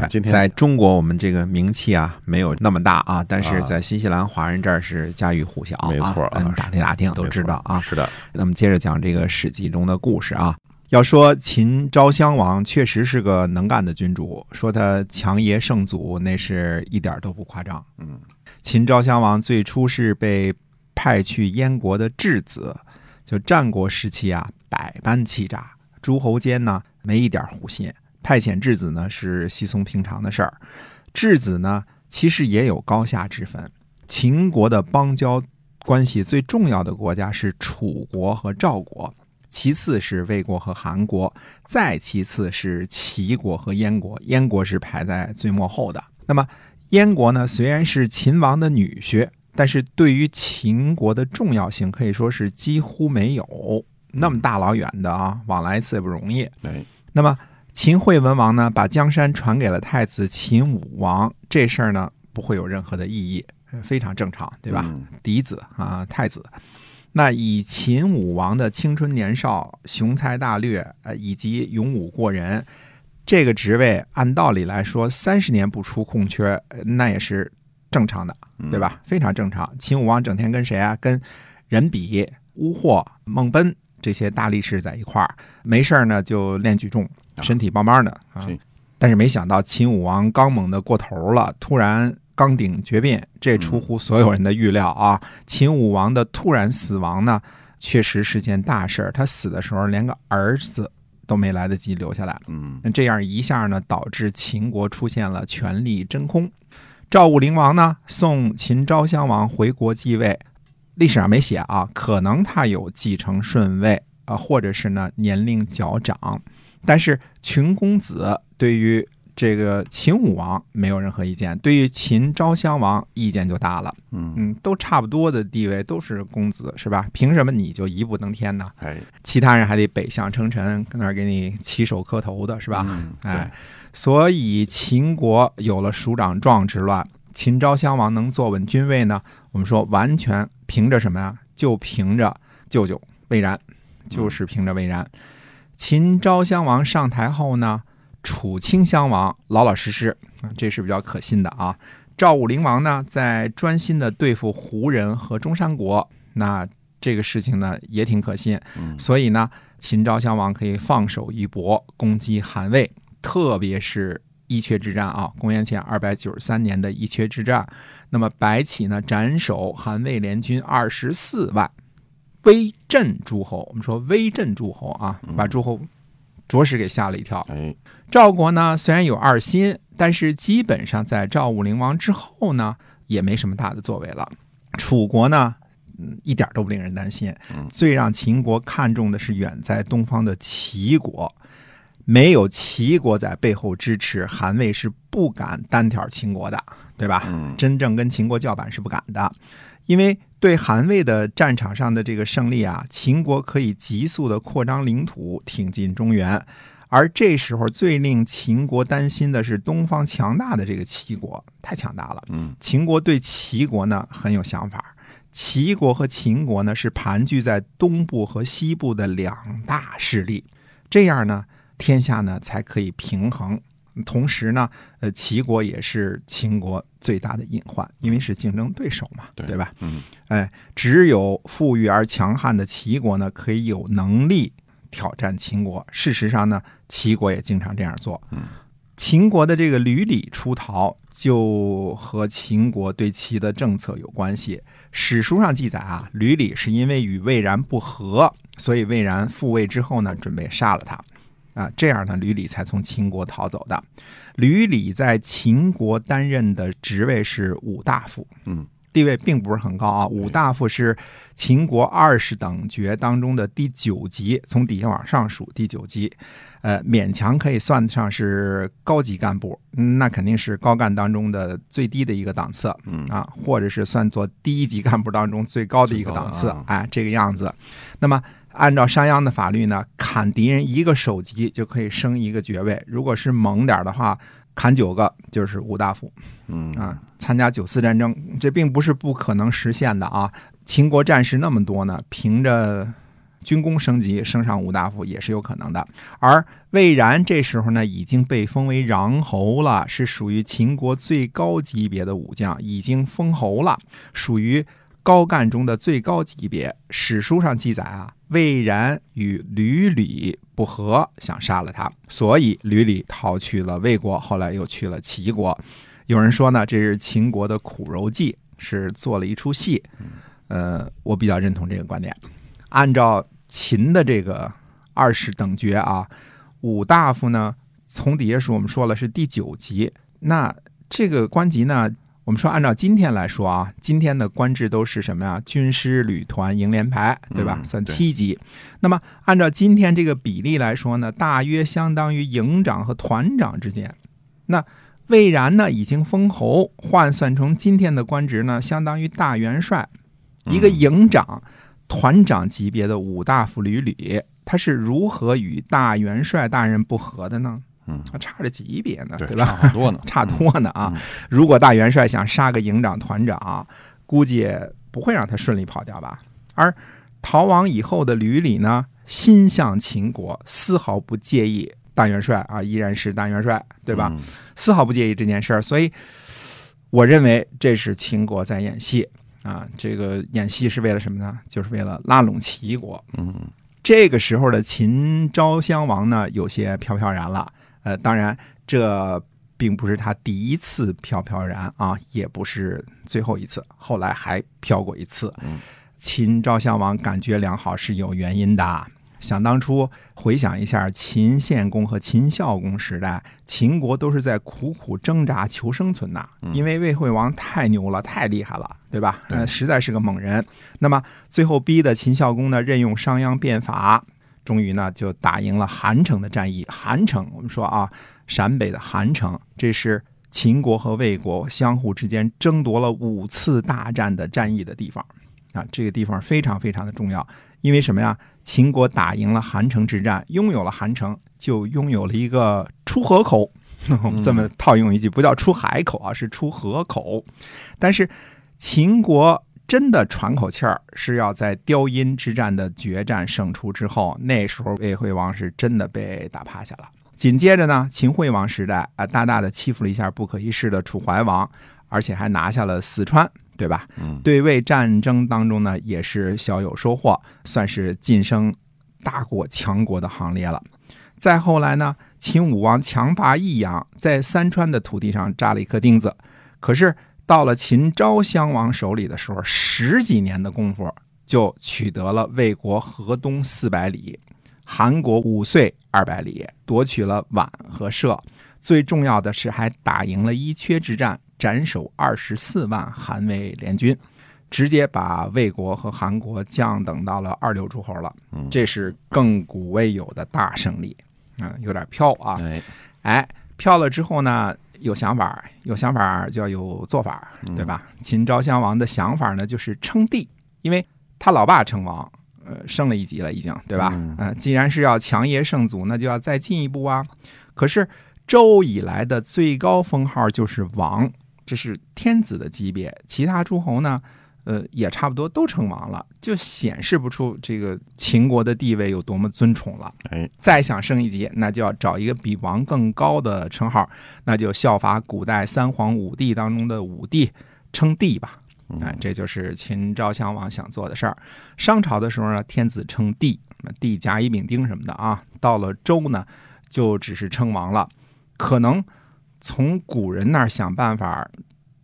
对，今天在中国我们这个名气啊没有那么大啊，但是在新西兰华人这儿是家喻户晓啊，没错啊嗯打听打听都知道啊。是的，那么接着讲这个《史记》中的故事啊。要说秦昭襄王确实是个能干的君主，说他强爷圣祖那是一点儿都不夸张。嗯，秦昭襄王最初是被派去燕国的质子，就战国时期啊，百般欺诈，诸侯间呢没一点互信。派遣质子呢是稀松平常的事儿。质子呢其实也有高下之分。秦国的邦交关系最重要的国家是楚国和赵国，其次是魏国和韩国，再其次是齐国和燕国，燕国是排在最末后的。那么燕国呢，虽然是秦王的女婿，但是对于秦国的重要性可以说是几乎没有。那么大老远的啊，往来一次也不容易。哎，那么秦惠文王呢，把江山传给了太子秦武王，这事儿呢不会有任何的异议，非常正常，对吧？嗯嫡子啊，太子。那以秦武王的青春年少、雄才大略，呃，以及勇武过人，这个职位按道理来说，三十年不出空缺，呃那也是正常的，对吧？非常正常。秦武王整天跟谁啊？跟人比、乌霍、孟贲这些大力士在一块儿，没事儿呢就练举重，身体棒棒的啊。但是没想到秦武王刚猛的过头了，突然刚顶绝变，这出乎所有人的预料啊！秦武王的突然死亡呢，确实是件大事儿。他死的时候连个儿子都没来得及留下来，嗯那这样一下呢，导致秦国出现了权力真空。赵武灵王呢，送秦昭襄王回国继位，历史上没写啊，可能他有继承顺位啊、或者是呢年龄较长，但是群公子对于这个秦武王没有任何意见，对于秦昭襄王意见就大了。嗯，嗯，都差不多的地位，都是公子是吧？凭什么你就一步登天呢？哎，其他人还得北向称臣，跟那儿给你起手磕头的是吧？嗯哎，所以秦国有了蜀长壮之乱，秦昭襄王能坐稳君位呢？我们说完全凭着什么呀？就凭着舅舅魏然，就是凭着魏然。秦昭襄王上台后呢，楚顷襄王老老实实，啊这是比较可信的啊。赵武灵王呢，在专心的对付胡人和中山国，那这个事情呢也挺可信。嗯所以呢，秦昭襄王可以放手一搏，攻击韩魏，特别是伊阙之战啊，公元前二百九十三年的伊阙之战。那么白起呢，斩首韩魏联军二十四万，威震诸侯。我们说威震诸侯啊，把诸侯着实给吓了一跳。哎，赵国呢，虽然有二心，但是基本上在赵武灵王之后呢，也没什么大的作为了。楚国呢，嗯，一点都不令人担心。最让秦国看重的是远在东方的齐国，没有齐国在背后支持，韩魏是不敢单挑秦国的，对吧？嗯真正跟秦国叫板是不敢的，因为对韩魏的战场上的这个胜利啊，秦国可以急速的扩张领土，挺进中原。而这时候最令秦国担心的是东方强大的这个齐国太强大了。嗯，秦国对齐国呢很有想法，齐国和秦国呢是盘踞在东部和西部的两大势力，这样呢天下呢才可以平衡。同时呢，呃，齐国也是秦国最大的隐患，因为是竞争对手嘛，对对吧？嗯，哎，只有富裕而强悍的齐国呢，可以有能力挑战秦国。事实上呢，齐国也经常这样做。嗯，秦国的这个吕礼出逃，就和秦国对齐的政策有关系。史书上记载啊，吕礼是因为与魏然不和，所以魏然复位之后呢，准备杀了他。啊，这样呢，吕礼才从秦国逃走的。吕礼在秦国担任的职位是武大夫，嗯，地位并不是很高啊。武大夫是秦国二十等爵当中的第九级，从底下往上数第九级，呃，勉强可以算得上是高级干部，嗯那肯定是高干当中的最低的一个档次，嗯啊，或者是算作第一级干部当中最高的一个档次哎，这个样子。那么按照商鞅的法律呢，砍敌人一个首级就可以升一个爵位，如果是猛点儿的话，砍九个就是五大夫嗯啊。参加九次战争，这并不是不可能实现的啊。秦国战士那么多呢，凭着军功升级升上五大夫也是有可能的。而魏然这时候呢，已经被封为穰侯了，是属于秦国最高级别的武将，已经封侯了，属于高干中的最高级别。史书上记载啊，魏然与吕礼不和，想杀了他，所以吕礼逃去了魏国，后来又去了齐国。有人说呢，这是秦国的苦肉计，是做了一出戏。呃，我比较认同这个观点。按照秦的这个二十等爵啊，武大夫呢，从底下数我们说了是第九级。那这个官级呢，我们说按照今天来说啊，今天的官制都是什么呀？军师、旅团、营连排，对吧？嗯算七级。那么按照今天这个比例来说呢，大约相当于营长和团长之间。那魏然呢，已经封侯，换算成今天的官职呢，相当于大元帅。一个营长、团长级别的五大夫旅旅，他是如何与大元帅大人不和的呢？嗯，还差着级别呢，对对吧？差很多呢 差多呢啊！嗯如果大元帅想杀个营长、团长，估计不会让他顺利跑掉吧？而逃亡以后的吕礼呢，心向秦国，丝毫不介意大元帅啊，依然是大元帅，对吧？嗯丝毫不介意这件事儿，所以我认为这是秦国在演戏啊。这个演戏是为了什么呢？就是为了拉拢齐国。嗯这个时候的秦昭襄王呢，有些飘飘然了。呃，当然这并不是他第一次飘飘然啊，也不是最后一次，后来还飘过一次。嗯秦昭襄王感觉良好是有原因的。想当初，回想一下秦献公和秦孝公时代，秦国都是在苦苦挣扎求生存呐，因为魏惠王太牛了，太厉害了，对吧？对呃，实在是个猛人。那么最后逼的秦孝公呢，任用商鞅变法，终于呢就打赢了韩城的战役。韩城，我们说啊，陕北的韩城，这是秦国和魏国相互之间争夺了五次大战的战役的地方啊，这个地方非常非常的重要。因为什么呀？秦国打赢了韩城之战，拥有了韩城，就拥有了一个出河口。我们这么套用一句，不叫出海口啊，是出河口。但是秦国真的喘口气儿，是要在雕阴之战的决战胜出之后，那时候魏惠王是真的被打趴下了。紧接着呢，秦惠王时代啊，大大的欺负了一下不可一世的楚怀王，而且还拿下了四川，对吧？嗯对魏战争当中呢，也是小有收获，算是晋升大国强国的行列了。再后来呢，秦武王强拔益阳，在三川的土地上扎了一颗钉子。可是到了秦昭襄王手里的时候，十几年的功夫就取得了魏国河东四百里，韩国五岁二百里，夺取了宛和社。最重要的是，还打赢了伊阙之战，斩首二十四万韩魏联军，直接把魏国和韩国降等到了二流诸侯了。嗯这是亘古未有的大胜利。嗯，有点飘啊。哎哎，飘了之后呢，有想法，有想法就要有做法，对吧？秦昭襄王的想法呢，就是称帝，因为他老爸称王，呃，升了一级了，已经，对吧？嗯呃，既然是要强爷圣祖，那就要再进一步啊。可是周以来的最高封号就是王，这是天子的级别，其他诸侯呢？呃，也差不多都称王了，就显示不出这个秦国的地位有多么尊崇了。哎，再想升一级，那就要找一个比王更高的称号，那就效法古代三皇五帝当中的五帝，称帝吧。哎，这就是秦昭襄王想做的事儿。商朝的时候呢，天子称帝，帝甲乙丙丁什么的啊。到了周呢，就只是称王了。可能从古人那儿想办法，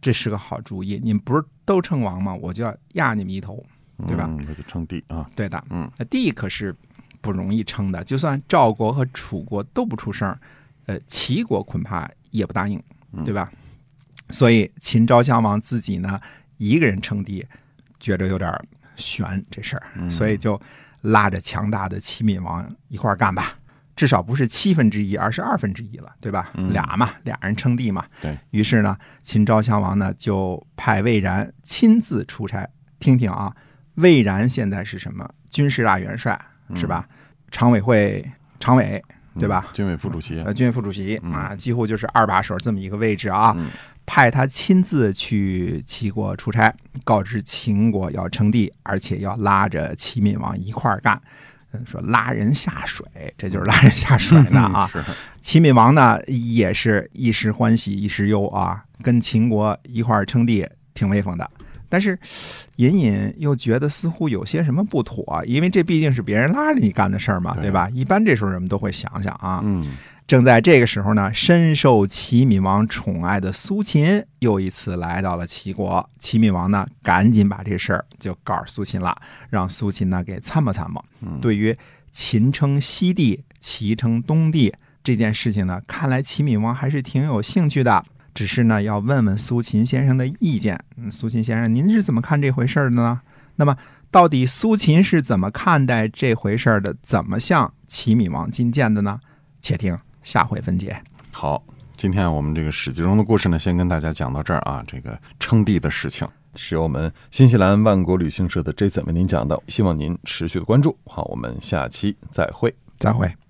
这是个好主意。你们不是都称王嘛？我就要压你们一头。对吧嗯？这就称帝啊，对的，嗯，那帝可是不容易称的，就算赵国和楚国都不出声，呃，齐国恐怕也不答应，对吧？所以秦昭襄王自己呢一个人称帝，觉着有点悬这事儿，所以就拉着强大的齐闵王一块儿干吧。至少不是七分之一，而是二分之一了，对吧？俩嘛，俩人称帝嘛。对于是呢，秦昭襄王呢就派魏然亲自出差。听听啊，魏然现在是什么？军事大元帅是吧？常委会常委对吧？军委副主席。呃，军委副主席啊，几乎就是二把手这么一个位置啊。嗯派他亲自去齐国出差，告知秦国要称帝，而且要拉着齐闵王一块儿干。嗯，说拉人下水，这就是拉人下水的啊！嗯齐闵王呢也是一时欢喜一时忧啊，跟秦国一块儿称帝，挺威风的。但是隐隐又觉得似乎有些什么不妥，因为这毕竟是别人拉着你干的事儿嘛，对对吧？一般这时候人们都会想想啊。嗯正在这个时候呢，深受齐闵王宠爱的苏秦又一次来到了齐国。齐闵王呢，赶紧把这事儿就告诉苏秦了，让苏秦呢给参谋参谋。对于秦称西帝，齐称东帝这件事情呢，看来齐闵王还是挺有兴趣的。只是呢，要问问苏秦先生的意见。嗯，苏秦先生，您是怎么看这回事儿的呢？那么，到底苏秦是怎么看待这回事儿的？怎么向齐闵王进谏的呢？且听下回分解。好，今天我们这个史记中的故事呢，先跟大家讲到这儿啊。这个称帝的事情是由我们新西兰万国旅行社的 Jason 为您讲的，希望您持续的关注。好，我们下期再会。再会。